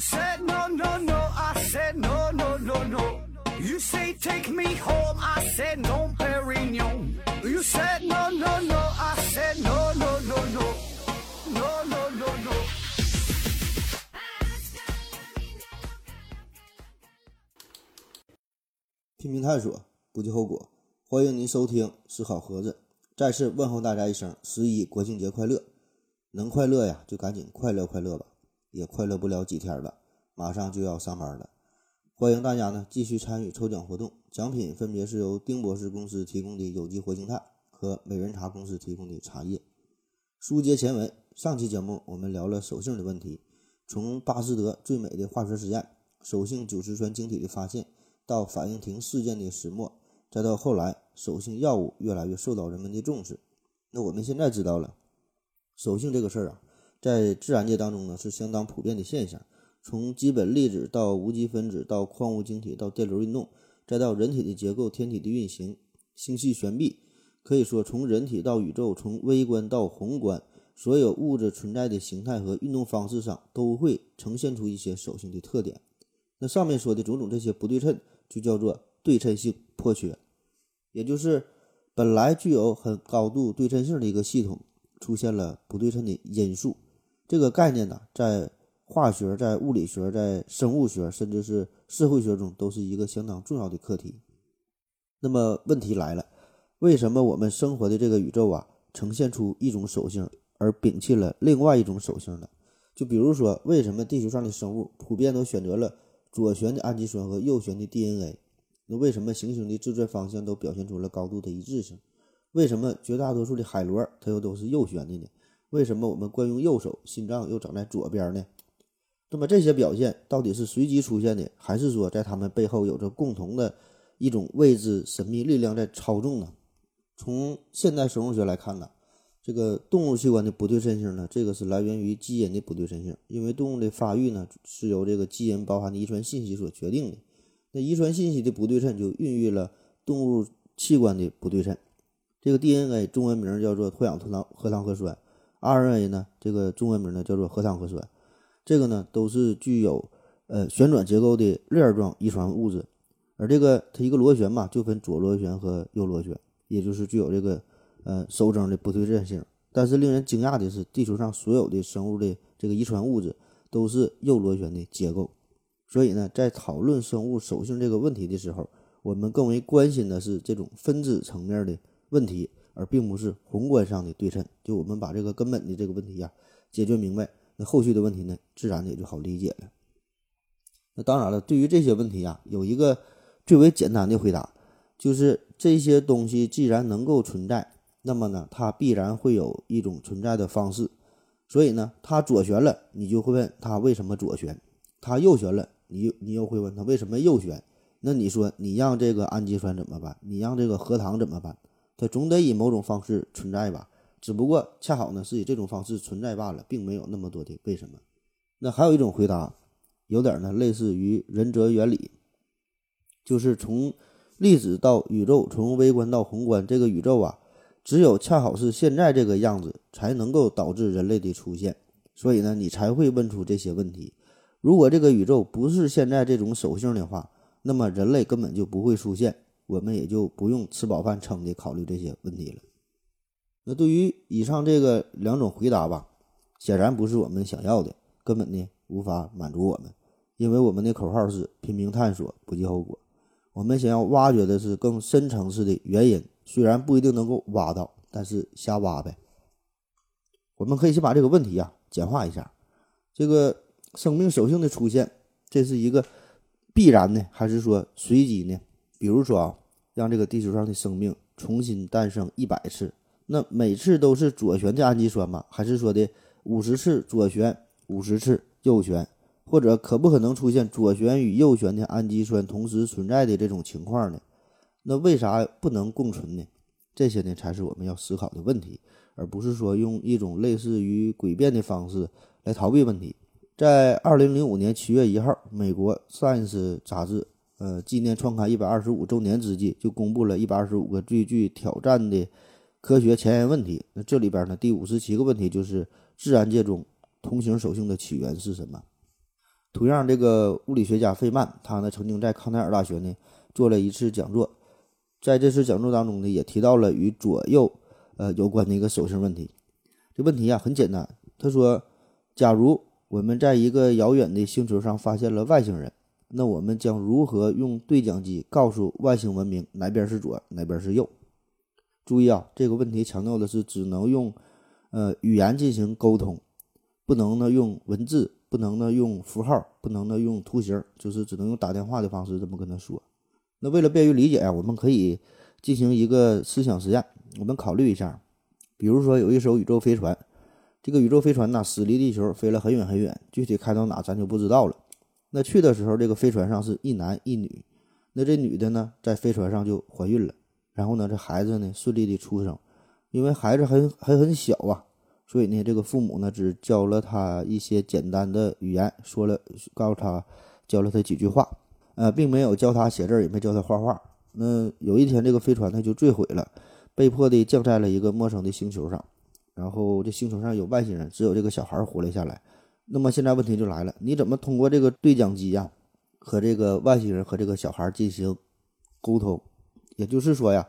said no, no, no, I said no, no, no, no. You say take me home, I said no, Perignon. You said no, no, no, I said no, no, no, no. No, no, no, no. 拼命探索，不计后果。欢迎您收听思考盒子，再次问候大家一声十一国庆节快乐！能快乐呀，就赶紧快乐快乐吧，也快乐不了几天了，马上就要上班了。欢迎大家呢继续参与抽奖活动，奖品分别是由丁博士公司提供的有机活性炭和美人茶公司提供的茶叶。书接前文，上期节目我们聊了手性的问题，从巴斯德最美的化学实验——手性酒石酸晶体的发现，到反应停事件的始末，再到后来手性药物越来越受到人们的重视。那我们现在知道了，手性这个事儿啊，在自然界当中呢是相当普遍的现象。从基本粒子到无机分子，到矿物晶体，到电流运动，再到人体的结构、天体的运行、星系旋臂，可以说从人体到宇宙，从微观到宏观，所有物质存在的形态和运动方式上，都会呈现出一些手性的特点。那上面说的种种这些不对称，就叫做对称性破缺，也就是本来具有很高度对称性的一个系统，出现了不对称的因素。这个概念呢，在化学在物理学、在生物学，甚至是社会学中，都是一个相当重要的课题。那么问题来了，为什么我们生活的这个宇宙啊，呈现出一种手性，而摒弃了另外一种手性呢？就比如说，为什么地球上的生物普遍都选择了左旋的氨基酸和右旋的 DNA？那为什么行星的自转方向都表现出了高度的一致性？为什么绝大多数的海螺它又都是右旋的呢？为什么我们惯用右手，心脏又长在左边呢？那么这些表现到底是随机出现的，还是说在他们背后有着共同的一种未知神秘力量在操纵呢？从现代生物学来看呢，这个动物器官的不对称性呢，这个是来源于基因的不对称性，因为动物的发育呢是由这个基因包含的遗传信息所决定的。那遗传信息的不对称就孕育了动物器官的不对称。这个 DNA 中文名叫做脱氧核糖核糖核酸，RNA 呢这个中文名呢叫做核糖核酸。这个呢都是具有呃旋转结构的链状遗传物质，而这个它一个螺旋嘛，就分左螺旋和右螺旋，也就是具有这个呃收征的不对称性。但是令人惊讶的是，地球上所有的生物的这个遗传物质都是右螺旋的结构。所以呢，在讨论生物手性这个问题的时候，我们更为关心的是这种分子层面的问题，而并不是宏观上的对称。就我们把这个根本的这个问题呀解决明白。那后续的问题呢，自然也就好理解了。那当然了，对于这些问题啊，有一个最为简单的回答，就是这些东西既然能够存在，那么呢，它必然会有一种存在的方式。所以呢，它左旋了，你就会问它为什么左旋；它右旋了，你你又会问它为什么右旋。那你说，你让这个氨基酸怎么办？你让这个核糖怎么办？它总得以某种方式存在吧？只不过恰好呢是以这种方式存在罢了，并没有那么多的为什么。那还有一种回答，有点呢类似于仁哲原理，就是从粒子到宇宙，从微观到宏观，这个宇宙啊，只有恰好是现在这个样子，才能够导致人类的出现。所以呢，你才会问出这些问题。如果这个宇宙不是现在这种手性的话，那么人类根本就不会出现，我们也就不用吃饱饭撑的考虑这些问题了。那对于以上这个两种回答吧，显然不是我们想要的，根本呢无法满足我们，因为我们的口号是拼命探索，不计后果。我们想要挖掘的是更深层次的原因，虽然不一定能够挖到，但是瞎挖呗。我们可以先把这个问题呀简化一下：这个生命属性的出现，这是一个必然呢，还是说随机呢？比如说啊，让这个地球上的生命重新诞生一百次。那每次都是左旋的氨基酸吗？还是说的五十次左旋，五十次右旋，或者可不可能出现左旋与右旋的氨基酸同时存在的这种情况呢？那为啥不能共存呢？这些呢才是我们要思考的问题，而不是说用一种类似于诡辩的方式来逃避问题。在二零零五年七月一号，美国《Science》杂志，呃，纪念创刊一百二十五周年之际，就公布了一百二十五个最具挑战的。科学前沿问题，那这里边呢，第五十七个问题就是自然界中同行手性的起源是什么？同样，这个物理学家费曼，他呢曾经在康奈尔大学呢做了一次讲座，在这次讲座当中呢，也提到了与左右呃有关的一个手性问题。这问题啊很简单，他说，假如我们在一个遥远的星球上发现了外星人，那我们将如何用对讲机告诉外星文明哪边是左，哪边是右？注意啊，这个问题强调的是只能用呃语言进行沟通，不能呢用文字。不能呢用符号，不能呢用图形，就是只能用打电话的方式这么跟他说。那为了便于理解啊，我们可以进行一个思想实验。我们考虑一下，比如说有一艘宇宙飞船，这个宇宙飞船呢驶离地球飞了很远很远，具体开到哪咱就不知道了。那去的时候，这个飞船上是一男一女，那这女的呢在飞船上就怀孕了，然后呢这孩子呢顺利的出生，因为孩子还还很小啊。所以呢，这个父母呢只教了他一些简单的语言，说了告诉他，教了他几句话，呃，并没有教他写字，也没教他画画。那有一天，这个飞船呢就坠毁了，被迫的降在了一个陌生的星球上。然后这星球上有外星人，只有这个小孩活了下来。那么现在问题就来了，你怎么通过这个对讲机呀，和这个外星人和这个小孩进行沟通？也就是说呀，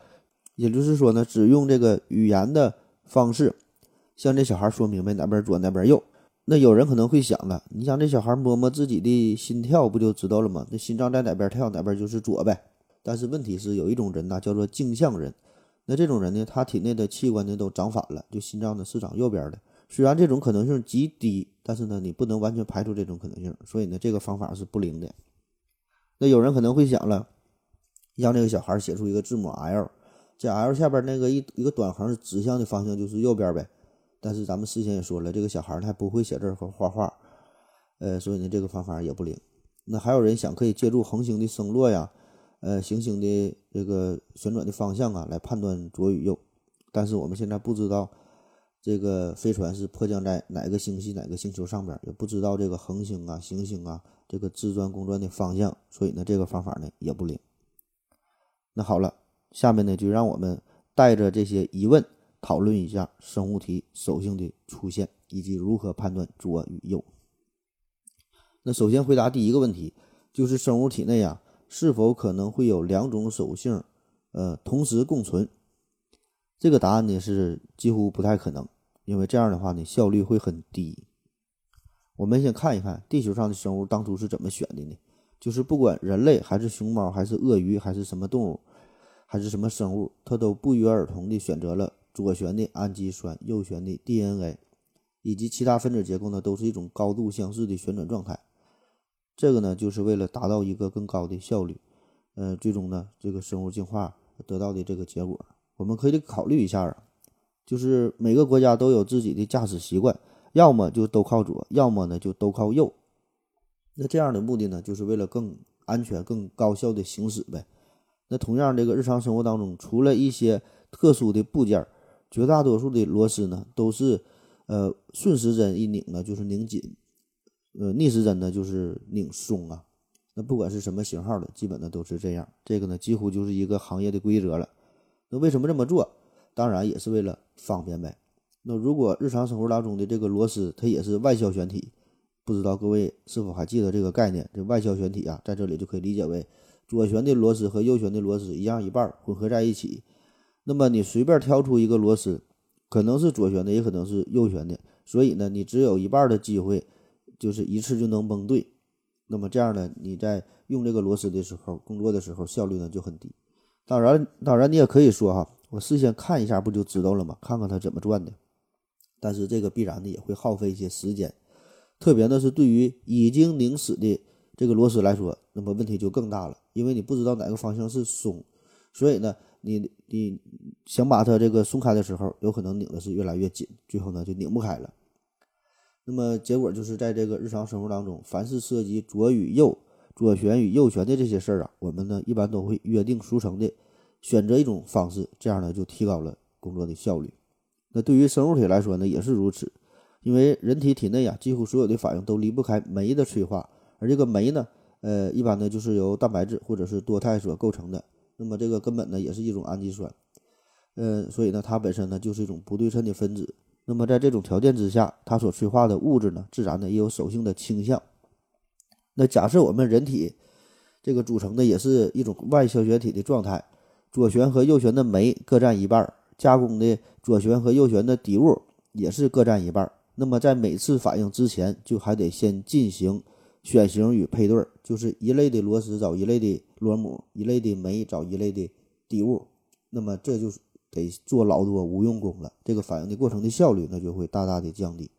也就是说呢，只用这个语言的方式。向这小孩说明白哪边左哪边右，那有人可能会想了，你想这小孩摸摸自己的心跳不就知道了吗？那心脏在哪边跳哪边就是左呗。但是问题是有一种人呐，叫做镜像人，那这种人呢，他体内的器官呢都长反了，就心脏呢是长右边的。虽然这种可能性极低，但是呢你不能完全排除这种可能性，所以呢这个方法是不灵的。那有人可能会想了，让这个小孩写出一个字母 L，这 L 下边那个一一个短横指向的方向就是右边呗。但是咱们事先也说了，这个小孩他不会写字和画画，呃，所以呢，这个方法也不灵。那还有人想可以借助恒星的升落呀，呃，行星的这个旋转的方向啊，来判断左与右。但是我们现在不知道这个飞船是迫降在哪个星系、哪个星球上边，也不知道这个恒星啊、行星啊这个自转公转的方向，所以呢，这个方法呢也不灵。那好了，下面呢就让我们带着这些疑问。讨论一下生物体手性的出现以及如何判断左与右。那首先回答第一个问题，就是生物体内啊是否可能会有两种手性，呃同时共存？这个答案呢是几乎不太可能，因为这样的话呢效率会很低。我们先看一看地球上的生物当初是怎么选的呢？就是不管人类还是熊猫还是鳄鱼还是什么动物还是什么生物，它都不约而同地选择了。左旋的氨基酸，右旋的 DNA，以及其他分子结构呢，都是一种高度相似的旋转状态。这个呢，就是为了达到一个更高的效率。呃，最终呢，这个生物进化得到的这个结果，我们可以考虑一下啊，就是每个国家都有自己的驾驶习惯，要么就都靠左，要么呢就都靠右。那这样的目的呢，就是为了更安全、更高效的行驶呗。那同样，这个日常生活当中，除了一些特殊的部件。绝大多数的螺丝呢，都是，呃，顺时针一拧呢就是拧紧，呃，逆时针呢就是拧松啊。那不管是什么型号的，基本呢都是这样。这个呢几乎就是一个行业的规则了。那为什么这么做？当然也是为了方便呗。那如果日常生活当中的这个螺丝它也是外销旋体，不知道各位是否还记得这个概念？这外销旋体啊，在这里就可以理解为左旋的螺丝和右旋的螺丝一样一半混合在一起。那么你随便挑出一个螺丝，可能是左旋的，也可能是右旋的，所以呢，你只有一半的机会，就是一次就能蒙对。那么这样呢，你在用这个螺丝的时候，工作的时候效率呢就很低。当然，当然你也可以说哈，我事先看一下不就知道了吗？看看它怎么转的。但是这个必然的也会耗费一些时间，特别呢是对于已经拧死的这个螺丝来说，那么问题就更大了，因为你不知道哪个方向是松，所以呢。你你想把它这个松开的时候，有可能拧的是越来越紧，最后呢就拧不开了。那么结果就是在这个日常生活当中，凡是涉及左与右、左旋与右旋的这些事儿啊，我们呢一般都会约定俗成的选择一种方式，这样呢就提高了工作的效率。那对于生物体来说呢也是如此，因为人体体内啊几乎所有的反应都离不开酶的催化，而这个酶呢，呃一般呢就是由蛋白质或者是多肽所构成的。那么这个根本呢也是一种氨基酸，呃，所以呢它本身呢就是一种不对称的分子。那么在这种条件之下，它所催化的物质呢，自然呢也有手性的倾向。那假设我们人体这个组成的也是一种外消旋体的状态，左旋和右旋的酶各占一半，加工的左旋和右旋的底物也是各占一半。那么在每次反应之前，就还得先进行选型与配对，就是一类的螺丝找一类的螺母，一类的酶找一类的底物。那么这就是得做老多无用功了，这个反应的过程的效率那就会大大的降低。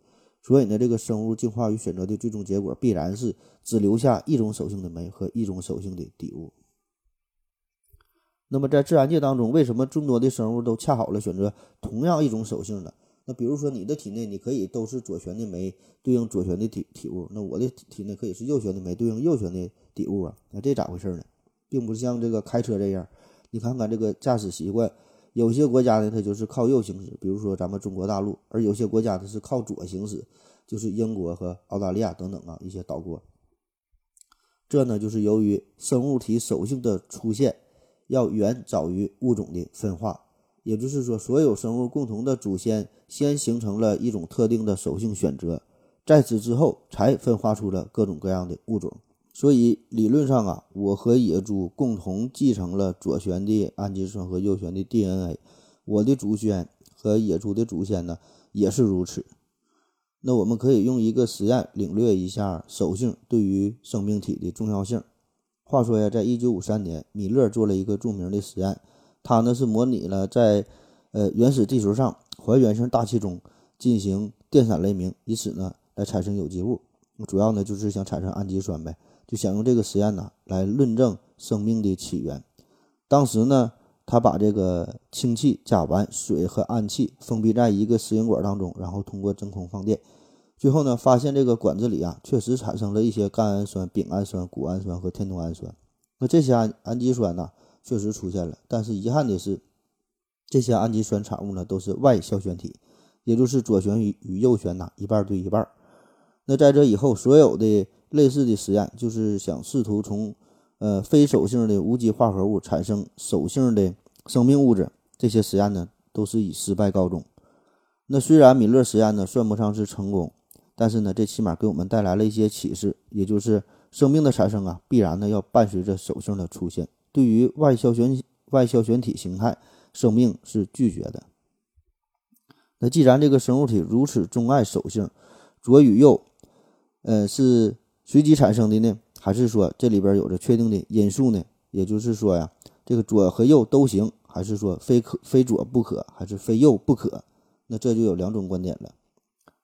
所以呢，这个生物进化与选择的最终结果必然是只留下一种手性的酶和一种手性的底物。那么在自然界当中，为什么众多的生物都恰好了选择同样一种手性呢？那比如说你的体内，你可以都是左旋的酶对应左旋的体体物，那我的体内可以是右旋的酶对应右旋的底物啊，那这咋回事呢？并不是像这个开车这样，你看看这个驾驶习惯。有些国家呢，它就是靠右行驶，比如说咱们中国大陆；而有些国家它是靠左行驶，就是英国和澳大利亚等等啊一些岛国。这呢，就是由于生物体手性的出现要远早于物种的分化，也就是说，所有生物共同的祖先先形成了一种特定的手性选择，在此之后才分化出了各种各样的物种。所以理论上啊，我和野猪共同继承了左旋的氨基酸和右旋的 DNA，我的祖先和野猪的祖先呢也是如此。那我们可以用一个实验领略一下手性对于生命体的重要性。话说呀，在一九五三年，米勒做了一个著名的实验，他呢是模拟了在呃原始地球上还原性大气中进行电闪雷鸣，以此呢来产生有机物。主要呢就是想产生氨基酸呗。就想用这个实验呢来论证生命的起源。当时呢，他把这个氢气、甲烷、水和氨气封闭在一个实验管当中，然后通过真空放电，最后呢，发现这个管子里啊确实产生了一些甘氨酸、丙氨酸、谷氨酸和天冬氨酸。那这些氨氨基酸呢确实出现了，但是遗憾的是，这些氨基酸产物呢都是外消旋体，也就是左旋与与右旋呐一半对一半。那在这以后，所有的类似的实验就是想试图从，呃，非手性的无机化合物产生手性的生命物质。这些实验呢，都是以失败告终。那虽然米勒实验呢算不上是成功，但是呢，这起码给我们带来了一些启示，也就是生命的产生啊，必然呢要伴随着手性的出现。对于外消旋外消旋体形态，生命是拒绝的。那既然这个生物体如此钟爱手性，左与右，呃是。随机产生的呢，还是说这里边有着确定的因素呢？也就是说呀，这个左和右都行，还是说非可非左不可，还是非右不可？那这就有两种观点了。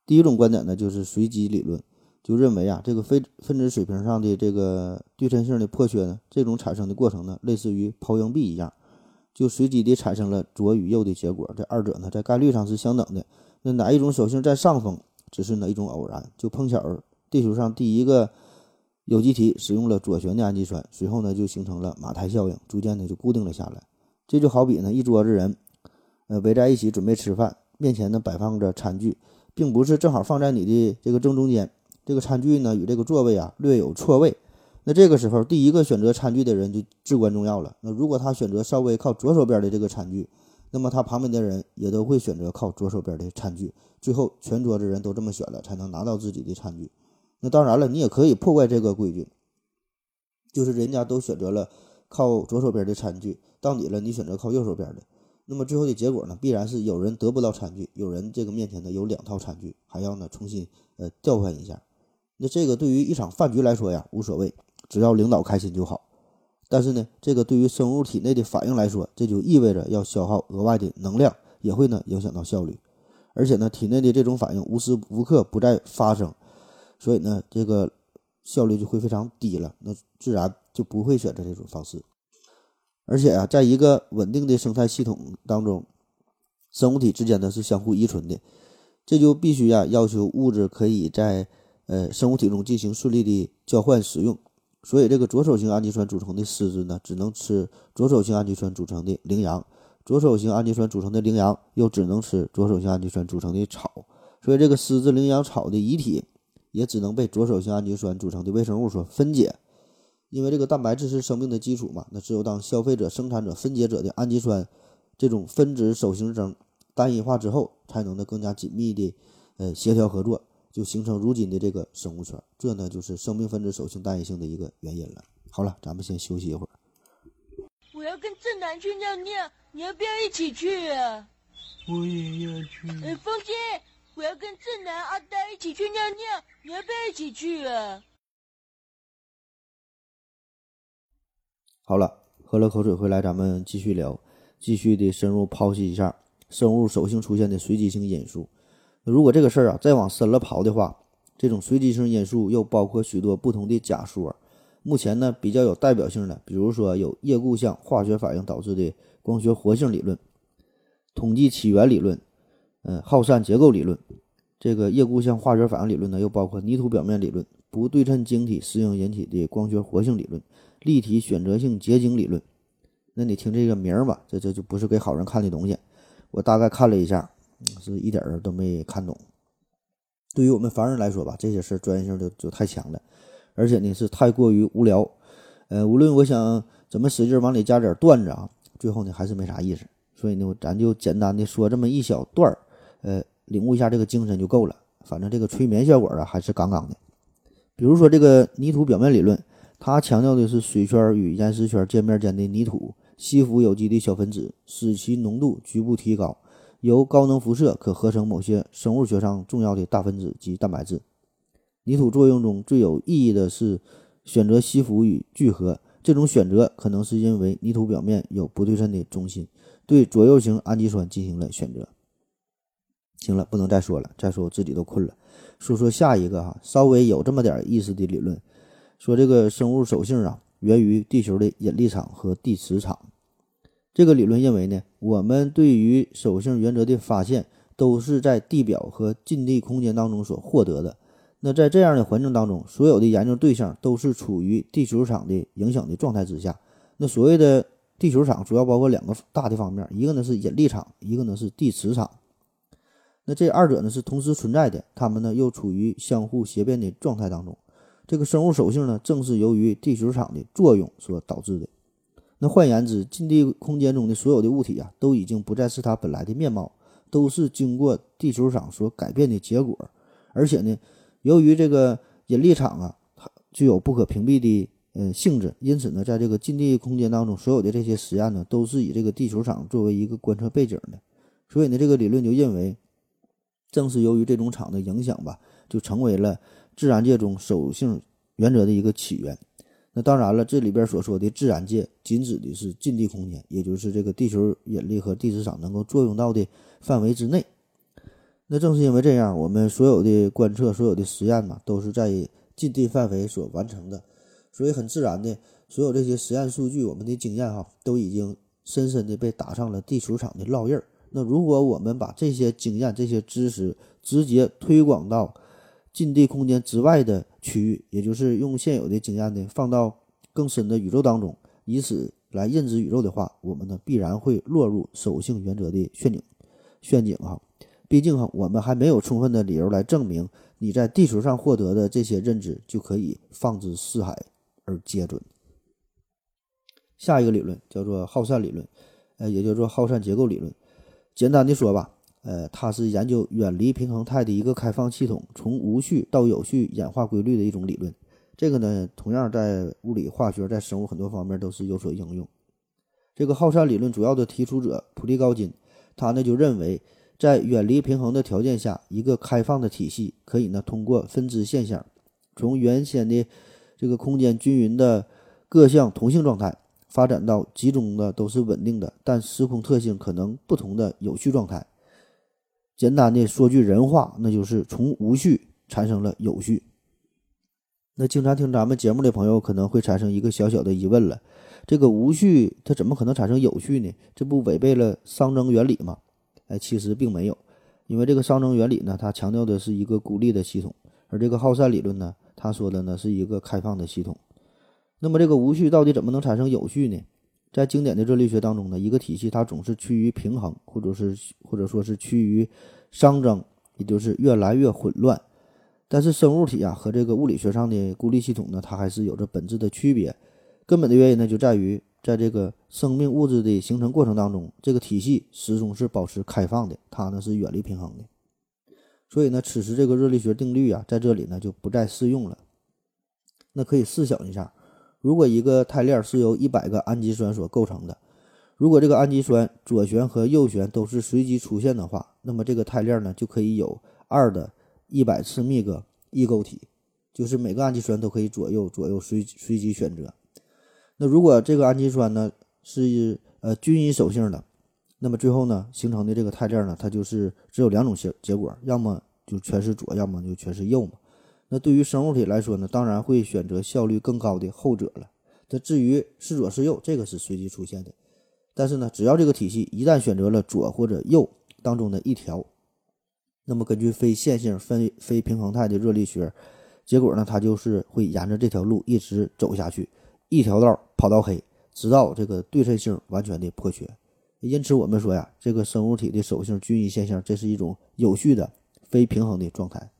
第一种观点呢，就是随机理论，就认为啊，这个非分子水平上的这个对称性的破缺呢，这种产生的过程呢，类似于抛硬币一样，就随机的产生了左与右的结果。这二者呢，在概率上是相等的。那哪一种手性占上风，只是哪一种偶然，就碰巧。地球上第一个有机体使用了左旋的氨基酸，随后呢就形成了马太效应，逐渐的就固定了下来。这就好比呢一桌子人，呃围在一起准备吃饭，面前呢摆放着餐具，并不是正好放在你的这个正中间，这个餐具呢与这个座位啊略有错位。那这个时候第一个选择餐具的人就至关重要了。那如果他选择稍微靠左手边的这个餐具，那么他旁边的人也都会选择靠左手边的餐具，最后全桌子人都这么选了，才能拿到自己的餐具。那当然了，你也可以破坏这个规矩，就是人家都选择了靠左手边的餐具，到你了，你选择靠右手边的，那么最后的结果呢，必然是有人得不到餐具，有人这个面前呢有两套餐具，还要呢重新呃调换一下。那这个对于一场饭局来说呀无所谓，只要领导开心就好。但是呢，这个对于生物体内的反应来说，这就意味着要消耗额外的能量，也会呢影响到效率，而且呢体内的这种反应无时无刻不在发生。所以呢，这个效率就会非常低了，那自然就不会选择这种方式。而且啊，在一个稳定的生态系统当中，生物体之间呢是相互依存的，这就必须呀要求物质可以在呃生物体中进行顺利的交换使用。所以，这个左手型氨基酸组成的狮子呢，只能吃左手型氨基酸组成的羚羊；左手型氨基酸组成的羚羊又只能吃左手型氨基酸组成的草。所以，这个狮子、羚羊、草的遗体。也只能被左手性氨基酸组成的微生物所分解，因为这个蛋白质是生命的基础嘛。那只有当消费者、生产者、分解者的氨基酸这种分子手型征单一化之后，才能呢更加紧密的呃协调合作，就形成如今的这个生物圈。这呢，就是生命分子手性单一性的一个原因了。好了，咱们先休息一会儿。我要跟正南去尿尿，你要不要一起去啊？我也要去。呃，风姐，我要跟正南、阿呆一起去尿尿，你要不要一起去啊？好了，喝了口水回来，咱们继续聊，继续的深入剖析一下生物手性出现的随机性因素。如果这个事儿啊再往深了刨的话，这种随机性因素又包括许多不同的假说。目前呢，比较有代表性的，比如说有叶固相化学反应导致的光学活性理论、统计起源理论、嗯耗散结构理论。这个叶固相化学反应理论呢，又包括泥土表面理论、不对称晶体适应引起的光学活性理论、立体选择性结晶理论。那你听这个名儿吧，这这就不是给好人看的东西。我大概看了一下，是一点儿都没看懂。对于我们凡人来说吧，这些事儿专业性就就太强了。而且呢是太过于无聊，呃，无论我想怎么使劲往里加点段子啊，最后呢还是没啥意思。所以呢，咱就简单的说这么一小段儿，呃，领悟一下这个精神就够了。反正这个催眠效果啊还是杠杠的。比如说这个泥土表面理论，它强调的是水圈与岩石圈界面间的泥土吸附有机的小分子，使其浓度局部提高，由高能辐射可合成某些生物学上重要的大分子及蛋白质。泥土作用中最有意义的是选择吸附与聚合。这种选择可能是因为泥土表面有不对称的中心，对左右型氨基酸进行了选择。行了，不能再说了，再说我自己都困了。说说下一个哈，稍微有这么点意思的理论，说这个生物手性啊，源于地球的引力场和地磁场。这个理论认为呢，我们对于手性原则的发现都是在地表和近地空间当中所获得的。那在这样的环境当中，所有的研究对象都是处于地球场的影响的状态之下。那所谓的地球场主要包括两个大的方面，一个呢是引力场，一个呢是地磁场。那这二者呢是同时存在的，它们呢又处于相互协变的状态当中。这个生物属性呢，正是由于地球场的作用所导致的。那换言之，近地空间中的所有的物体啊，都已经不再是它本来的面貌，都是经过地球场所改变的结果，而且呢。由于这个引力场啊，它具有不可屏蔽的呃性质，因此呢，在这个近地空间当中，所有的这些实验呢，都是以这个地球场作为一个观测背景的。所以呢，这个理论就认为，正是由于这种场的影响吧，就成为了自然界中守性原则的一个起源。那当然了，这里边所说的自然界，仅指的是近地空间，也就是这个地球引力和地磁场能够作用到的范围之内。那正是因为这样，我们所有的观测、所有的实验嘛，都是在近地范围所完成的，所以很自然的，所有这些实验数据、我们的经验哈，都已经深深的被打上了地球场的烙印儿。那如果我们把这些经验、这些知识直接推广到近地空间之外的区域，也就是用现有的经验呢，放到更深的宇宙当中，以此来认知宇宙的话，我们呢必然会落入守性原则的陷阱，陷阱哈。毕竟哈，我们还没有充分的理由来证明你在地球上获得的这些认知就可以放之四海而皆准。下一个理论叫做耗散理论，呃，也叫做耗散结构理论。简单的说吧，呃，它是研究远离平衡态的一个开放系统从无序到有序演化规律的一种理论。这个呢，同样在物理、化学、在生物很多方面都是有所应用。这个耗散理论主要的提出者普利高金，他呢就认为。在远离平衡的条件下，一个开放的体系可以呢通过分支现象，从原先的这个空间均匀的各项同性状态，发展到集中的都是稳定的，但时空特性可能不同的有序状态。简单的说句人话，那就是从无序产生了有序。那经常听咱们节目的朋友可能会产生一个小小的疑问了：这个无序它怎么可能产生有序呢？这不违背了熵增原理吗？哎，其实并没有，因为这个熵增原理呢，它强调的是一个孤立的系统，而这个耗散理论呢，它说的呢是一个开放的系统。那么这个无序到底怎么能产生有序呢？在经典的热力学当中呢，一个体系它总是趋于平衡，或者是或者说是趋于熵增，也就是越来越混乱。但是生物体啊和这个物理学上的孤立系统呢，它还是有着本质的区别。根本的原因呢，就在于。在这个生命物质的形成过程当中，这个体系始终是保持开放的，它呢是远离平衡的。所以呢，此时这个热力学定律啊，在这里呢就不再适用了。那可以试想一下，如果一个肽链是由一百个氨基酸所构成的，如果这个氨基酸左旋和右旋都是随机出现的话，那么这个肽链呢就可以有二的一百次幂个异构体，就是每个氨基酸都可以左右左右随随机选择。那如果这个氨基酸呢是呃均一手性的，那么最后呢形成的这个肽链呢，它就是只有两种结结果，要么就全是左，要么就全是右嘛。那对于生物体来说呢，当然会选择效率更高的后者了。这至于是左是右，这个是随机出现的。但是呢，只要这个体系一旦选择了左或者右当中的一条，那么根据非线性非非平衡态的热力学，结果呢，它就是会沿着这条路一直走下去，一条道跑到黑，直到这个对称性完全的破缺。因此，我们说呀，这个生物体的手性均一现象，这是一种有序的非平衡的状态。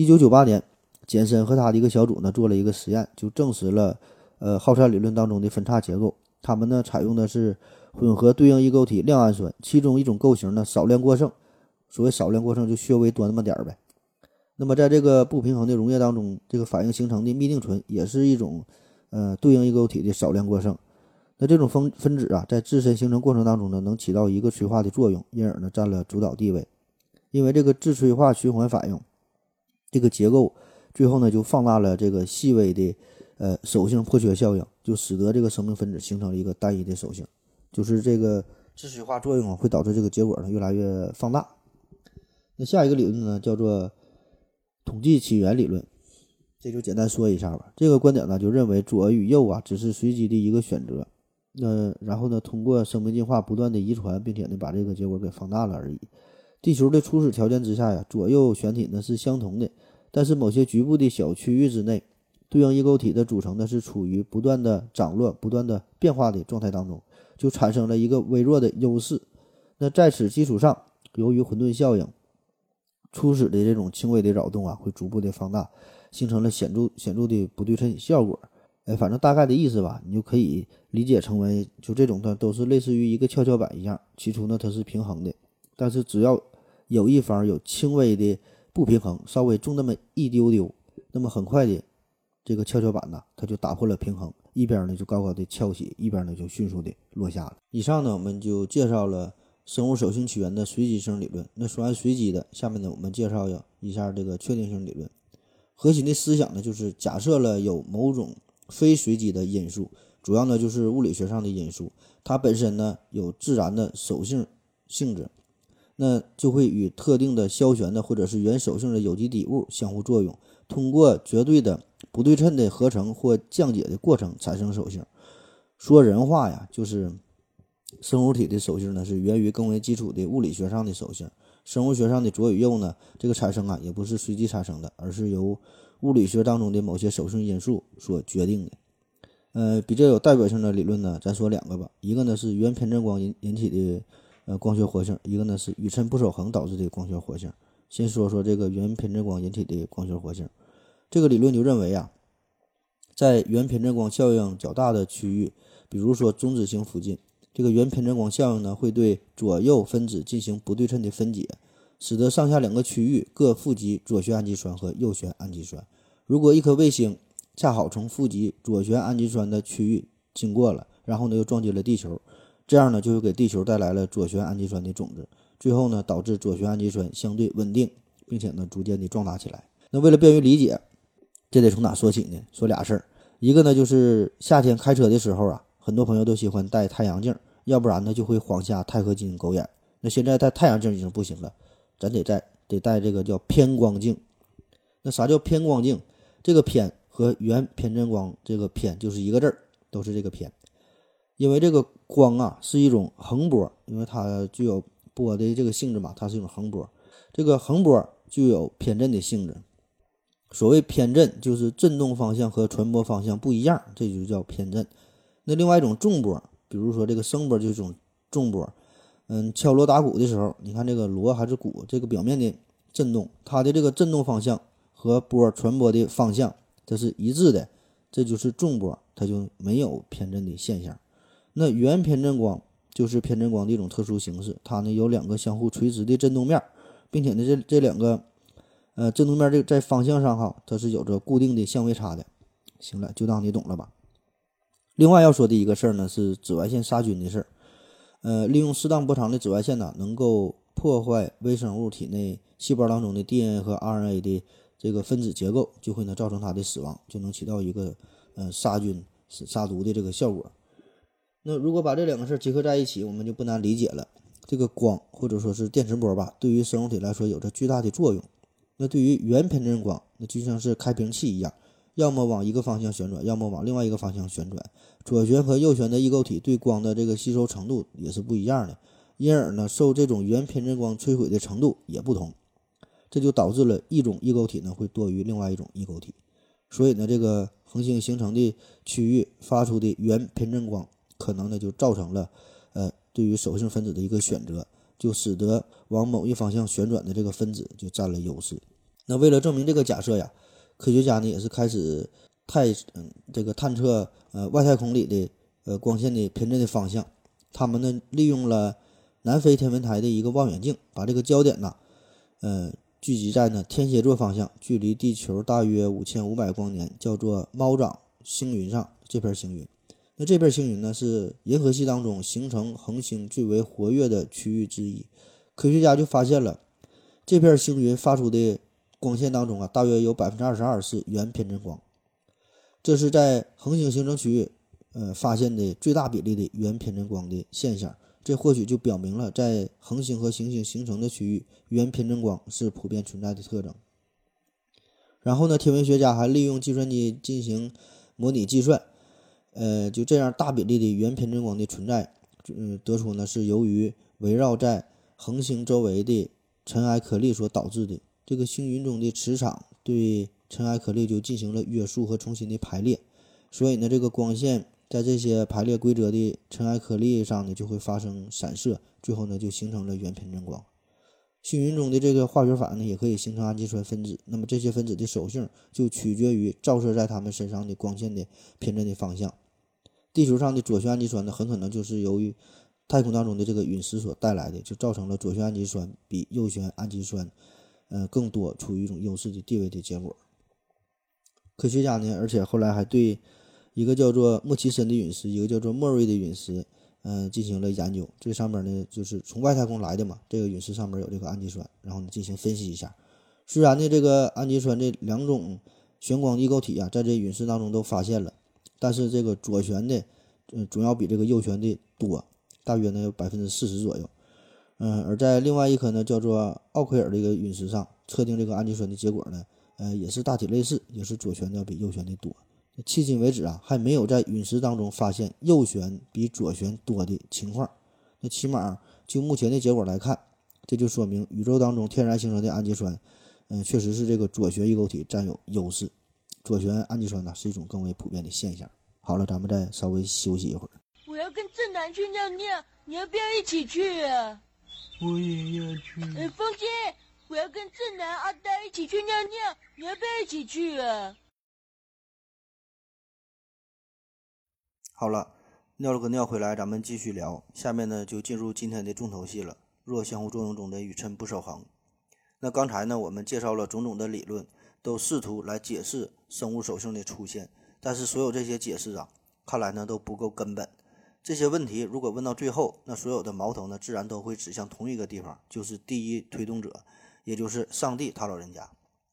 一九九八年，简森和他的一个小组呢做了一个实验，就证实了呃耗散理论当中的分叉结构。他们呢采用的是混合对应异构体亮氨酸，其中一种构型呢少量过剩。所谓少量过剩，就稍微多那么点儿呗。那么在这个不平衡的溶液当中，这个反应形成的嘧啶醇也是一种呃对应异构体的少量过剩。那这种分分子啊，在自身形成过程当中呢，能起到一个催化的作用，因而呢占了主导地位。因为这个自催化循环反应。这个结构最后呢，就放大了这个细微的呃手性破缺效应，就使得这个生命分子形成了一个单一的手性，就是这个自催化作用啊，会导致这个结果呢越来越放大。那下一个理论呢，叫做统计起源理论，这就简单说一下吧。这个观点呢，就认为左与右啊只是随机的一个选择，那然后呢，通过生命进化不断的遗传，并且呢把这个结果给放大了而已。地球的初始条件之下呀，左右旋体呢是相同的，但是某些局部的小区域之内，对应异构体的组成呢是处于不断的涨落、不断的变化的状态当中，就产生了一个微弱的优势。那在此基础上，由于混沌效应，初始的这种轻微的扰动啊，会逐步的放大，形成了显著显著的不对称效果。哎，反正大概的意思吧，你就可以理解成为，就这种的都是类似于一个跷跷板一样，起初呢它是平衡的，但是只要有一方有轻微的不平衡，稍微重那么一丢丢，那么很快的，这个跷跷板呢，它就打破了平衡，一边呢就高高的翘起，一边呢就迅速的落下了。以上呢，我们就介绍了生物手性起源的随机性理论。那说完随机的，下面呢，我们介绍一下这个确定性理论。核心的思想呢，就是假设了有某种非随机的因素，主要呢就是物理学上的因素，它本身呢有自然的手性性质。那就会与特定的消旋的或者是原手性的有机底物相互作用，通过绝对的不对称的合成或降解的过程产生手性。说人话呀，就是生物体的手性呢是源于更为基础的物理学上的手性。生物学上的左与右呢，这个产生啊也不是随机产生的，而是由物理学当中的某些手性因素所决定的。呃，比较有代表性的理论呢，咱说两个吧，一个呢是原偏振光引引起的。呃，光学活性，一个呢是宇称不守恒导致的光学活性。先说说这个原偏振光引起的光学活性，这个理论就认为啊，在原偏振光效应较大的区域，比如说中子星附近，这个原偏振光效应呢会对左右分子进行不对称的分解，使得上下两个区域各富集左旋氨基酸和右旋氨基酸。如果一颗卫星恰好从富集左旋氨基酸的区域经过了，然后呢又撞击了地球。这样呢，就会给地球带来了左旋氨基酸的种子，最后呢，导致左旋氨基酸相对稳定，并且呢，逐渐的壮大起来。那为了便于理解，这得从哪说起呢？说俩事儿，一个呢，就是夏天开车的时候啊，很多朋友都喜欢戴太阳镜，要不然呢，就会晃瞎钛合金狗眼。那现在戴太阳镜已经不行了，咱得戴得戴这个叫偏光镜。那啥叫偏光镜？这个偏和原偏振光这个偏就是一个字儿，都是这个偏。因为这个光啊是一种横波，因为它具有波的这个性质嘛，它是一种横波。这个横波具有偏振的性质。所谓偏振，就是振动方向和传播方向不一样，这就叫偏振。那另外一种重波，比如说这个声波就是一种重波。嗯，敲锣打鼓的时候，你看这个锣还是鼓，这个表面的振动，它的这个振动方向和波传播的方向这是一致的，这就是重波，它就没有偏振的现象。那原偏振光就是偏振光的一种特殊形式，它呢有两个相互垂直的振动面，并且呢，这这两个呃振动面这在方向上哈，它是有着固定的相位差的。行了，就当你懂了吧。另外要说的一个事儿呢，是紫外线杀菌的事儿。呃，利用适当波长的紫外线呢，能够破坏微生物体内细胞当中的 DNA 和 RNA 的这个分子结构，就会呢造成它的死亡，就能起到一个呃杀菌、杀毒的这个效果。那如果把这两个事儿结合在一起，我们就不难理解了。这个光或者说是电磁波吧，对于生物体来说有着巨大的作用。那对于原偏振光，那就像是开瓶器一样，要么往一个方向旋转，要么往另外一个方向旋转。左旋和右旋的异构体对光的这个吸收程度也是不一样的，因而呢，受这种原偏振光摧毁的程度也不同。这就导致了一种异构体呢会多于另外一种异构体，所以呢，这个恒星形成的区域发出的原偏振光。可能呢，就造成了，呃，对于手性分子的一个选择，就使得往某一方向旋转的这个分子就占了优势。那为了证明这个假设呀，科学家呢也是开始太嗯这个探测呃外太空里的呃光线的偏振的方向。他们呢利用了南非天文台的一个望远镜，把这个焦点呢，呃聚集在呢天蝎座方向，距离地球大约五千五百光年，叫做猫掌星云上这片星云。那这片星云呢，是银河系当中形成恒星最为活跃的区域之一。科学家就发现了，这片星云发出的光线当中啊，大约有百分之二十二是原偏振光。这是在恒星形成区域，呃，发现的最大比例的原偏振光的现象。这或许就表明了，在恒星和行星形成的区域，原偏振光是普遍存在的特征。然后呢，天文学家还利用计算机进行模拟计算。呃，就这样大比例的原偏振光的存在，嗯，得出呢是由于围绕在恒星周围的尘埃颗粒所导致的。这个星云中的磁场对尘埃颗粒就进行了约束和重新的排列，所以呢，这个光线在这些排列规则的尘埃颗粒上呢就会发生散射，最后呢就形成了原偏振光。星云中的这个化学反应呢也可以形成氨基酸分子，那么这些分子的手性就取决于照射在它们身上的光线的偏振的方向。地球上的左旋氨基酸呢，很可能就是由于太空当中的这个陨石所带来的，就造成了左旋氨基酸比右旋氨基酸，呃，更多，处于一种优势的地位的结果。科学家呢，而且后来还对一个叫做莫奇森的陨石，一个叫做莫瑞的陨石，嗯，进行了研究。这上面呢，就是从外太空来的嘛，这个陨石上面有这个氨基酸，然后呢进行分析一下。虽然呢，这个氨基酸这两种旋光异构体啊，在这陨石当中都发现了。但是这个左旋的，嗯，总要比这个右旋的多，大约呢有百分之四十左右。嗯，而在另外一颗呢叫做奥奎尔的一个陨石上，测定这个氨基酸的结果呢，呃，也是大体类似，也是左旋的要比右旋的多。迄今为止啊，还没有在陨石当中发现右旋比左旋多的情况。那起码就目前的结果来看，这就说明宇宙当中天然形成的氨基酸，嗯，确实是这个左旋异构体占有优势。左旋氨基酸呢是一种更为普遍的现象。好了，咱们再稍微休息一会儿。我要跟正南去尿尿，你要不要一起去啊？我也要去。哎，风姐，我要跟正南、阿呆一起去尿尿，你要不要一起去啊？好了，尿了个尿回来，咱们继续聊。下面呢就进入今天的重头戏了——弱相互作用中的宇称不守恒。那刚才呢我们介绍了种种的理论。都试图来解释生物手性的出现，但是所有这些解释啊，看来呢都不够根本。这些问题如果问到最后，那所有的矛头呢，自然都会指向同一个地方，就是第一推动者，也就是上帝他老人家。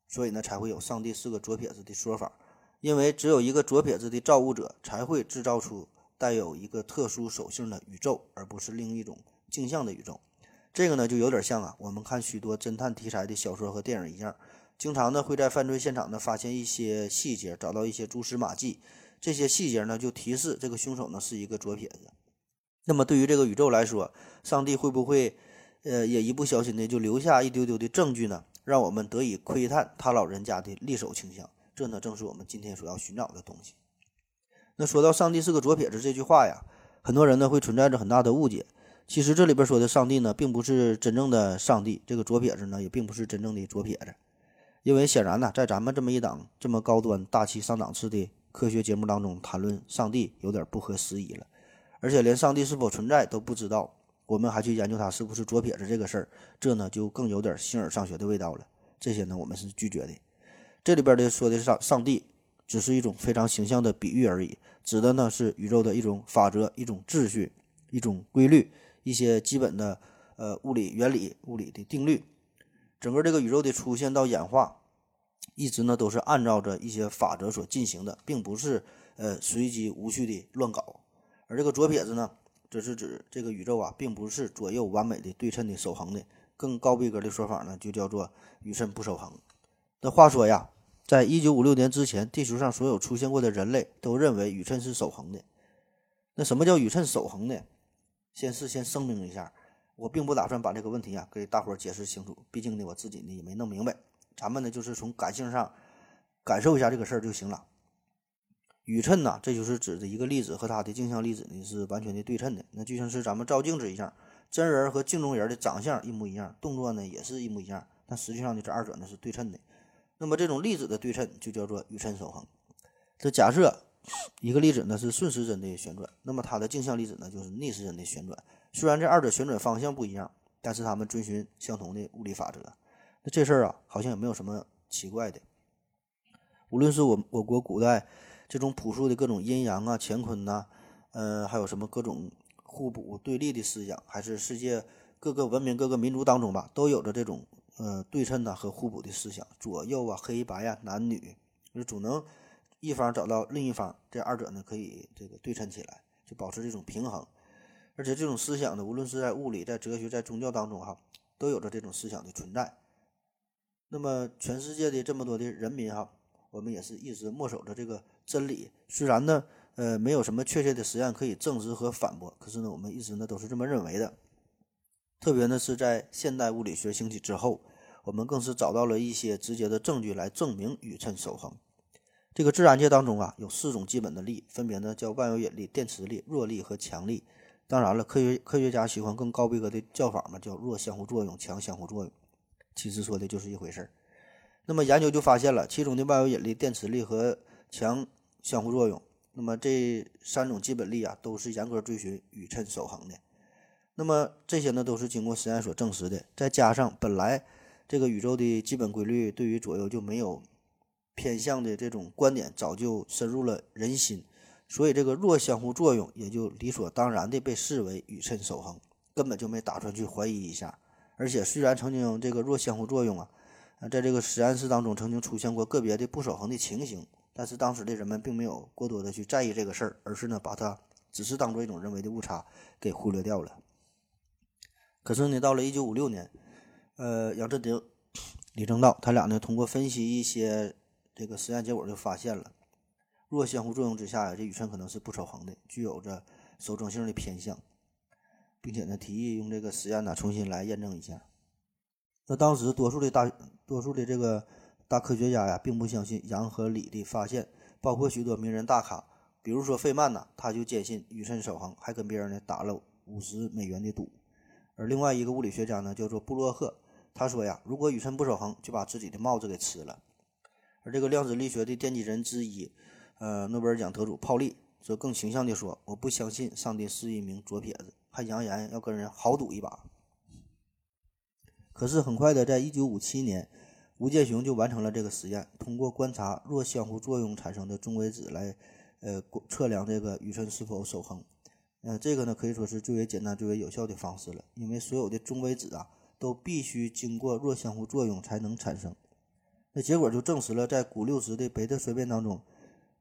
所以呢，才会有上帝是个左撇子的说法。因为只有一个左撇子的造物者，才会制造出带有一个特殊手性的宇宙，而不是另一种镜像的宇宙。这个呢，就有点像啊，我们看许多侦探题材的小说和电影一样。经常呢会在犯罪现场呢发现一些细节，找到一些蛛丝马迹。这些细节呢就提示这个凶手呢是一个左撇子。那么对于这个宇宙来说，上帝会不会，呃，也一不小心的就留下一丢丢的证据呢，让我们得以窥探他老人家的利手倾向？这呢正是我们今天所要寻找的东西。那说到上帝是个左撇子这句话呀，很多人呢会存在着很大的误解。其实这里边说的上帝呢，并不是真正的上帝，这个左撇子呢也并不是真正的左撇子。因为显然呢，在咱们这么一档这么高端、大气、上档次的科学节目当中谈论上帝有点不合时宜了，而且连上帝是否存在都不知道，我们还去研究它是不是左撇子这个事儿，这呢就更有点形而上学的味道了。这些呢我们是拒绝的。这里边的说的上上帝，只是一种非常形象的比喻而已，指的呢是宇宙的一种法则、一种秩序、一种规律、一些基本的呃物理原理、物理的定律。整个这个宇宙的出现到演化，一直呢都是按照着一些法则所进行的，并不是呃随机无序的乱搞。而这个左撇子呢，这是指这个宇宙啊，并不是左右完美的对称的守恒的。更高逼格的说法呢，就叫做宇称不守恒。那话说呀，在一九五六年之前，地球上所有出现过的人类都认为宇称是守恒的。那什么叫宇称守恒呢？先事先声明一下，我并不打算把这个问题啊给大伙儿解释清楚，毕竟呢我自己呢也没弄明白。咱们呢就是从感性上感受一下这个事儿就行了。宇称呐，这就是指的一个粒子和它的镜像粒子呢是完全的对称的，那就像是咱们照镜子一样。真人和镜中人的长相一模一样，动作呢也是一模一样，但实际上呢这二者呢是对称的。那么这种粒子的对称就叫做宇称守恒。这假设一个粒子呢是顺时针的旋转，那么它的镜像粒子呢就是逆时针的旋转。虽然这二者旋转方向不一样，但是他们遵循相同的物理法则。那这事儿啊好像也没有什么奇怪的。无论是我我国古代这种朴素的各种阴阳啊、乾坤呐，呃，还有什么各种。互补对立的思想，还是世界各个文明、各个民族当中吧，都有着这种呃对称呐和互补的思想，左右啊、黑白呀、男女，就总能一方找到另一方，这二者呢可以这个对称起来，就保持这种平衡。而且这种思想呢，无论是在物理、在哲学、在宗教当中哈，都有着这种思想的存在。那么全世界的这么多的人民哈，我们也是一直默守着这个真理，虽然呢。呃，没有什么确切的实验可以证实和反驳。可是呢，我们一直呢都是这么认为的。特别呢是在现代物理学兴起之后，我们更是找到了一些直接的证据来证明宇称守恒。这个自然界当中啊，有四种基本的力，分别呢叫万有引力、电磁力、弱力和强力。当然了，科学科学家喜欢更高逼格的叫法嘛，叫弱相互作用、强相互作用。其实说的就是一回事儿。那么研究就发现了，其中的万有引力、电磁力和强相互作用。那么这三种基本力啊，都是严格遵循宇称守恒的。那么这些呢，都是经过实验所证实的。再加上本来这个宇宙的基本规律对于左右就没有偏向的这种观点，早就深入了人心，所以这个弱相互作用也就理所当然的被视为宇称守恒，根本就没打算去怀疑一下。而且虽然曾经这个弱相互作用啊，在这个实验室当中曾经出现过个别的不守恒的情形。但是当时的人们并没有过多的去在意这个事儿，而是呢把它只是当做一种人为的误差给忽略掉了。可是呢，到了一九五六年，呃，杨振宁、李政道他俩呢通过分析一些这个实验结果，就发现了弱相互作用之下呀，这宇称可能是不守恒的，具有着守正性的偏向，并且呢提议用这个实验呢重新来验证一下。那当时多数的大多数的这个。大科学家呀，并不相信杨和李的发现，包括许多名人大咖，比如说费曼呐，他就坚信宇称守恒，还跟别人呢打了五十美元的赌。而另外一个物理学家呢，叫做布洛赫，他说呀，如果宇称不守恒，就把自己的帽子给吃了。而这个量子力学的奠基人之一，呃，诺贝尔奖得主泡利，则更形象地说，我不相信上帝是一名左撇子，还扬言要跟人豪赌一把。可是很快的，在一九五七年。吴健雄就完成了这个实验，通过观察弱相互作用产生的中微子来，呃，测量这个宇称是否守恒。呃，这个呢可以说是最为简单、最为有效的方式了，因为所有的中微子啊都必须经过弱相互作用才能产生。那结果就证实了，在钴六十的贝塔衰变当中，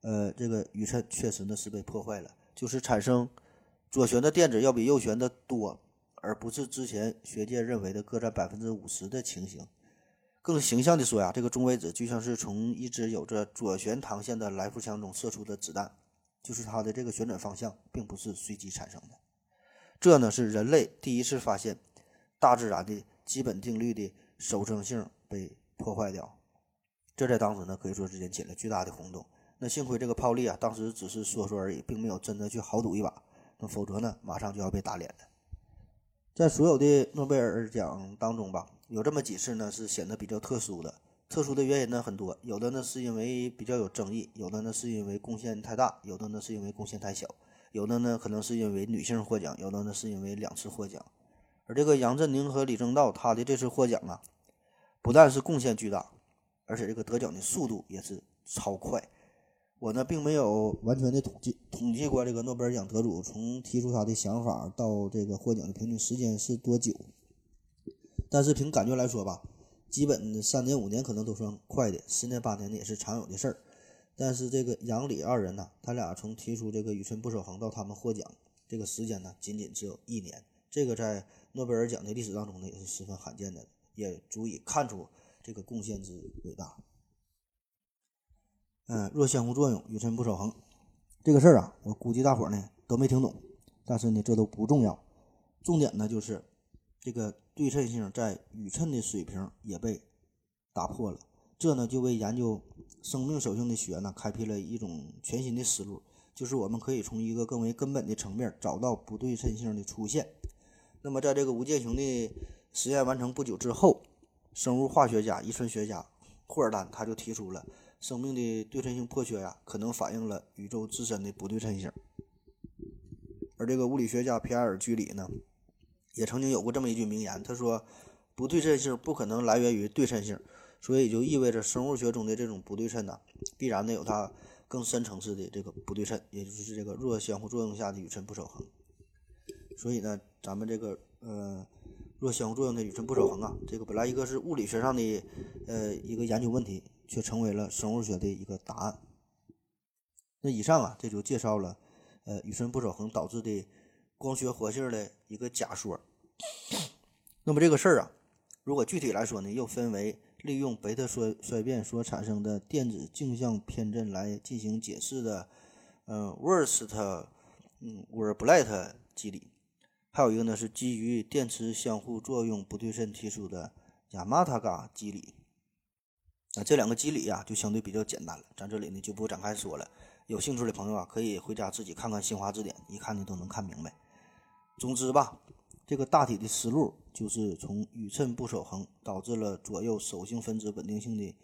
呃，这个宇称确实呢是被破坏了，就是产生左旋的电子要比右旋的多，而不是之前学界认为的各占百分之五十的情形。更形象的说呀，这个中微子就像是从一支有着左旋膛线的来福枪中射出的子弹，就是它的这个旋转方向并不是随机产生的。这呢是人类第一次发现大自然的基本定律的守正性被破坏掉，这在当时呢可以说是引起了巨大的轰动。那幸亏这个泡利啊，当时只是说说而已，并没有真的去豪赌一把，那否则呢马上就要被打脸了。在所有的诺贝尔奖当中吧。有这么几次呢，是显得比较特殊的。特殊的原因呢很多，有的呢是因为比较有争议，有的呢是因为贡献太大，有的呢是因为贡献太小，有的呢可能是因为女性获奖，有的呢是因为两次获奖。而这个杨振宁和李政道他的这次获奖啊，不但是贡献巨大，而且这个得奖的速度也是超快。我呢并没有完全的统计统计过这个诺贝尔奖得主从提出他的想法到这个获奖的平均时间是多久，但是凭感觉来说吧，基本三年五年可能都算快的，十年八年的也是常有的事儿。但是这个杨李二人呢，他俩从提出这个“宇称不守恒”到他们获奖，这个时间呢仅仅只有一年，这个在诺贝尔奖的历史当中呢也是十分罕见的，也足以看出这个贡献之伟大。嗯，弱相互作用，宇称不守恒，这个事儿啊，我估计大伙儿呢都没听懂，但是呢这都不重要，重点呢就是这个对称性在宇称的水平也被打破了，这呢就为研究生命属性的学呢开辟了一种全新的思路，就是我们可以从一个更为根本的层面找到不对称性的出现。那么在这个吴健雄的实验完成不久之后，生物化学家、遗传学家霍尔丹他就提出了。生命的对称性破缺呀，可能反映了宇宙自身的不对称性。而这个物理学家皮埃尔·居里呢，也曾经有过这么一句名言，他说：“不对称性不可能来源于对称性，所以就意味着生物学中的这种不对称呢，必然的有它更深层次的这个不对称，也就是这个弱相互作用下的宇称不守恒。所以呢，咱们这个呃弱相互作用的宇称不守恒啊，这个本来一个是物理学上的呃一个研究问题。”却成为了生物学的一个答案。那以上啊，这就介绍了，呃，宇称不守恒导致的光学活性的一个假说。那么这个事儿啊，如果具体来说呢，又分为利用贝塔衰衰变所产生的电子镜像偏振来进行解释的，嗯 w o r s t 嗯 w o r b l e t 机理，还有一个呢是基于电磁相互作用不对称提出的亚马塔嘎机理。那这两个机理呀，就相对比较简单了，咱这里呢就不展开说了。有兴趣的朋友啊，可以回家自己看看新华字典，一看呢都能看明白。总之吧，这个大体的思路就是从宇称不守恒导致了左右手性分子稳定性的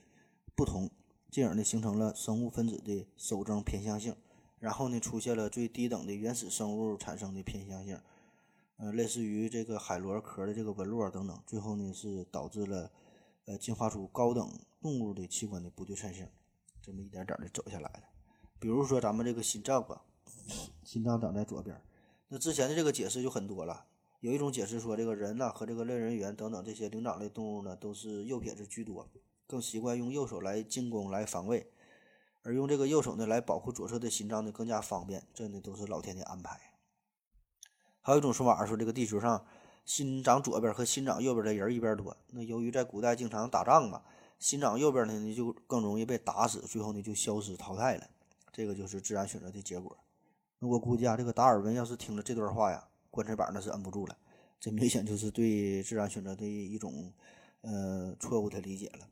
不同，进而呢形成了生物分子的手征偏向性，然后呢出现了最低等的原始生物产生的偏向性，呃，类似于这个海螺壳的这个纹络等等，最后呢是导致了呃进化出高等。动物的器官的不对称性，这么一点点的走下来的。比如说咱们这个心脏吧，心脏长在左边。那之前的这个解释就很多了，有一种解释说，这个人呢和这个类人猿等等这些灵长类动物呢都是右撇子居多，更习惯用右手来进攻来防卫，而用这个右手呢来保护左侧的心脏呢更加方便，这呢都是老天的安排。还有一种说法说，这个地球上心长左边和心长右边的人一边多，那由于在古代经常打仗嘛。心脏右边的呢，就更容易被打死，最后呢就消失淘汰了。这个就是自然选择的结果。那我估计啊，这个达尔文要是听了这段话呀，棺材板那是摁不住了。这明显就是对自然选择的一种呃错误的理解了。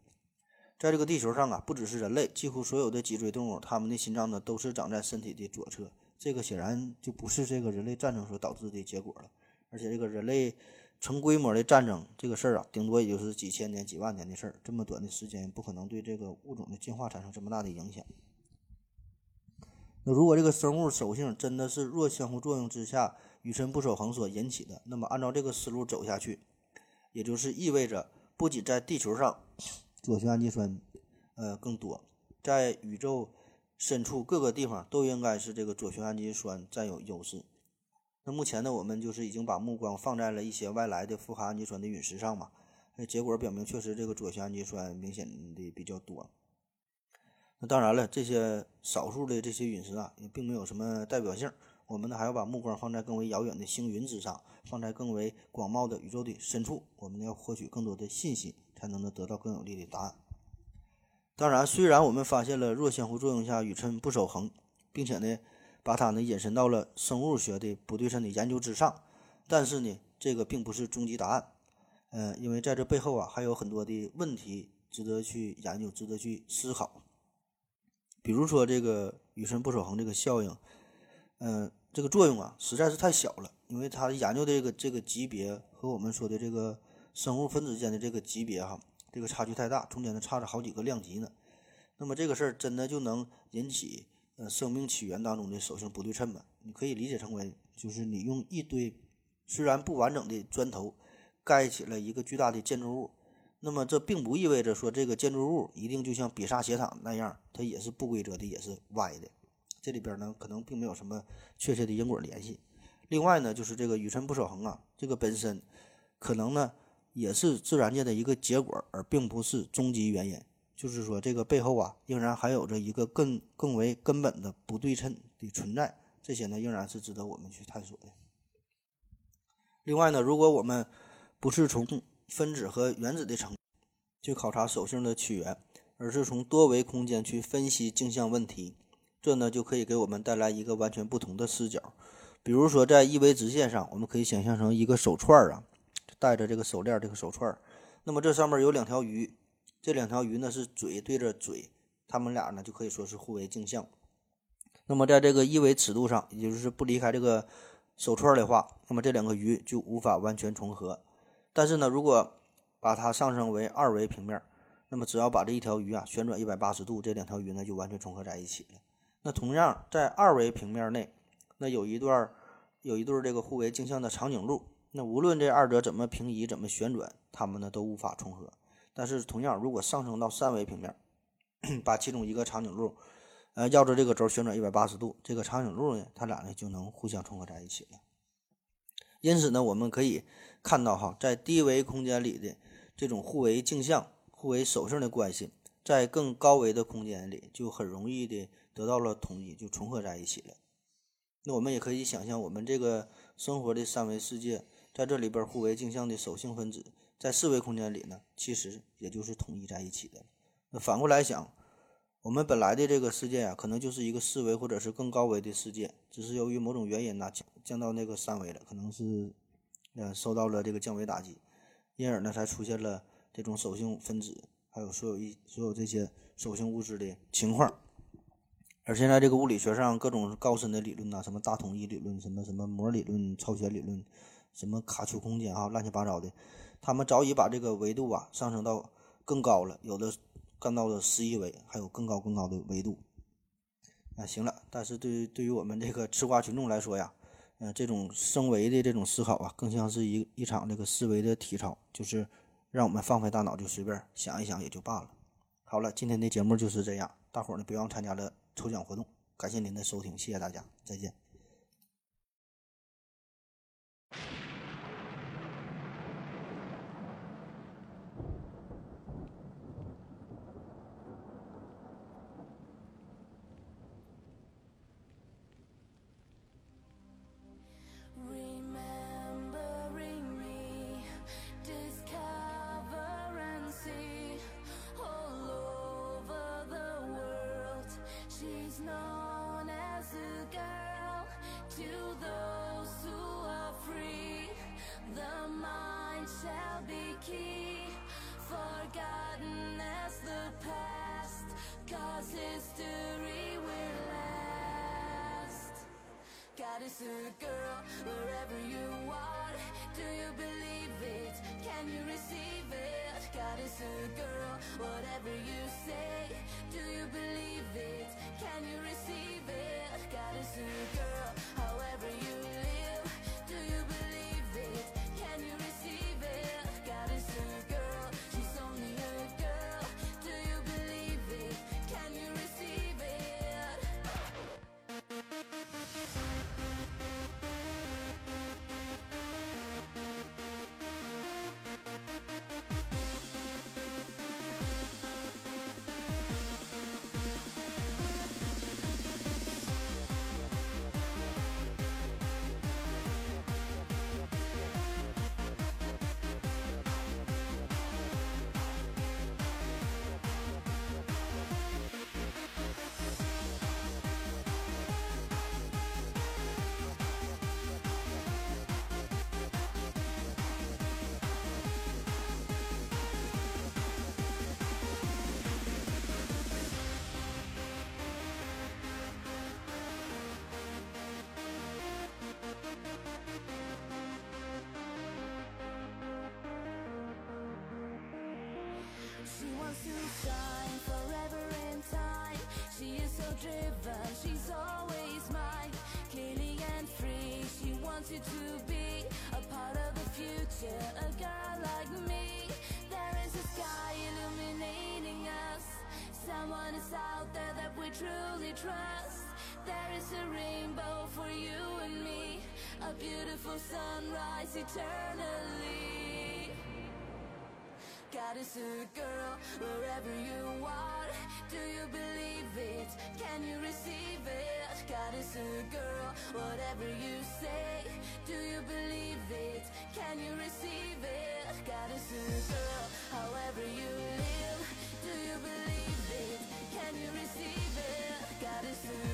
在这个地球上啊，不只是人类，几乎所有的脊椎动物，它们的心脏呢都是长在身体的左侧。这个显然就不是这个人类战争所导致的结果了。而且这个人类。成规模的战争这个事儿啊，顶多也就是几千年、几万年的事儿，这么短的时间不可能对这个物种的进化产生这么大的影响。那如果这个生物属性真的是弱相互作用之下宇称不守恒所引起的，那么按照这个思路走下去，也就是意味着不仅在地球上左旋氨基酸呃更多，在宇宙深处各个地方都应该是这个左旋氨基酸占有优势。目前呢，我们就是已经把目光放在了一些外来的富含氨基酸的陨石上嘛。那结果表明，确实这个左旋氨基酸明显的比较多。那当然了，这些少数的这些陨石啊，也并没有什么代表性。我们呢，还要把目光放在更为遥远的星云之上，放在更为广袤的宇宙的深处。我们要获取更多的信息，才能呢得到更有力的答案。当然，虽然我们发现了弱相互作用下宇称不守恒，并且呢。把它呢引申到了生物学的不对称的研究之上，但是呢，这个并不是终极答案，呃，因为在这背后啊还有很多的问题值得去研究，值得去思考。比如说这个宇称不守恒这个效应，嗯，这个作用啊实在是太小了，因为它研究的这个这个级别和我们说的这个生物分子间的这个级别哈，这个差距太大，中间呢差着好几个量级呢。那么这个事儿真的就能引起？呃，生命起源当中的手性不对称吧，你可以理解成为就是你用一堆虽然不完整的砖头盖起了一个巨大的建筑物，那么这并不意味着说这个建筑物一定就像比萨斜塔那样，它也是不规则的，也是歪的。这里边呢，可能并没有什么确切的因果联系。另外呢，就是这个宇称不守恒啊，这个本身可能呢也是自然界的一个结果，而并不是终极原因。就是说，这个背后啊，仍然还有着一个更更为根本的不对称的存在。这些呢，仍然是值得我们去探索的。另外呢，如果我们不是从分子和原子的层去考察手性的起源，而是从多维空间去分析镜像问题。这呢就可以给我们带来一个完全不同的视角，比如说在一维直线上，我们可以想象成一个手串儿啊，带着这个手链这个手串儿，那么这上面有两条鱼，这两条鱼呢是嘴对着嘴，它们俩呢就可以说是互为镜像。那么在这个一维尺度上，也就是不离开这个手串的话，那么这两个鱼就无法完全重合。但是呢，如果把它上升为二维平面，那么只要把这一条鱼啊旋转一百八十度，这两条鱼呢就完全重合在一起了。那同样在二维平面内，那有一段有一对这个互为镜像的长颈鹿，那无论这二者怎么平移、怎么旋转，它们呢都无法重合。但是同样，如果上升到三维平面，把其中一个长颈鹿，呃，绕着这个轴旋转一百八十度，这个长颈鹿呢，它俩呢就能互相重合在一起了。因此呢，我们可以看到哈，在低维空间里的这种互为镜像、互为手性的关系，在更高维的空间里就很容易的。得到了统一，就重合在一起了。那我们也可以想象，我们这个生活的三维世界，在这里边互为镜像的手性分子，在四维空间里呢，其实也就是统一在一起的。那反过来想，我们本来的这个世界啊，可能就是一个四维或者是更高维的世界，只是由于某种原因呢，降降到那个三维了，可能是呃受到了这个降维打击，因而呢，才出现了这种手性分子，还有所有一所有这些手性物质的情况。而现在这个物理学上各种高深的理论呐，什么大统一理论，什么什么膜理论、超弦理论，什么卡丘空间啊，乱七八糟的，他们早已把这个维度啊上升到更高了，有的干到了十一维，还有更高更高的维度。啊，行了，但是对于对于我们这个吃瓜群众来说呀，嗯，这种升维的这种思考啊，更像是一一场这个思维的体操，就是让我们放飞大脑，就随便想一想也就罢了。好了，今天的节目就是这样，大伙儿呢别忘参加了。抽奖活动，感谢您的收听，谢谢大家，再见。Whatever you say, do you believe it? Can you receive it? Got a super wants to shine forever in time. She is so driven, she's always mine. Clearly and free, she wants you to be a part of the future, a girl like me. There is a sky illuminating us. Someone is out there that we truly trust. There is a rainbow for you and me, a beautiful sunrise eternally. God is a girl wherever you are. Do you believe it? Can you receive it? God is a girl, whatever you say. Do you believe it? Can you receive it? God is a girl, however you live. Do you believe it? Can you receive it? God is a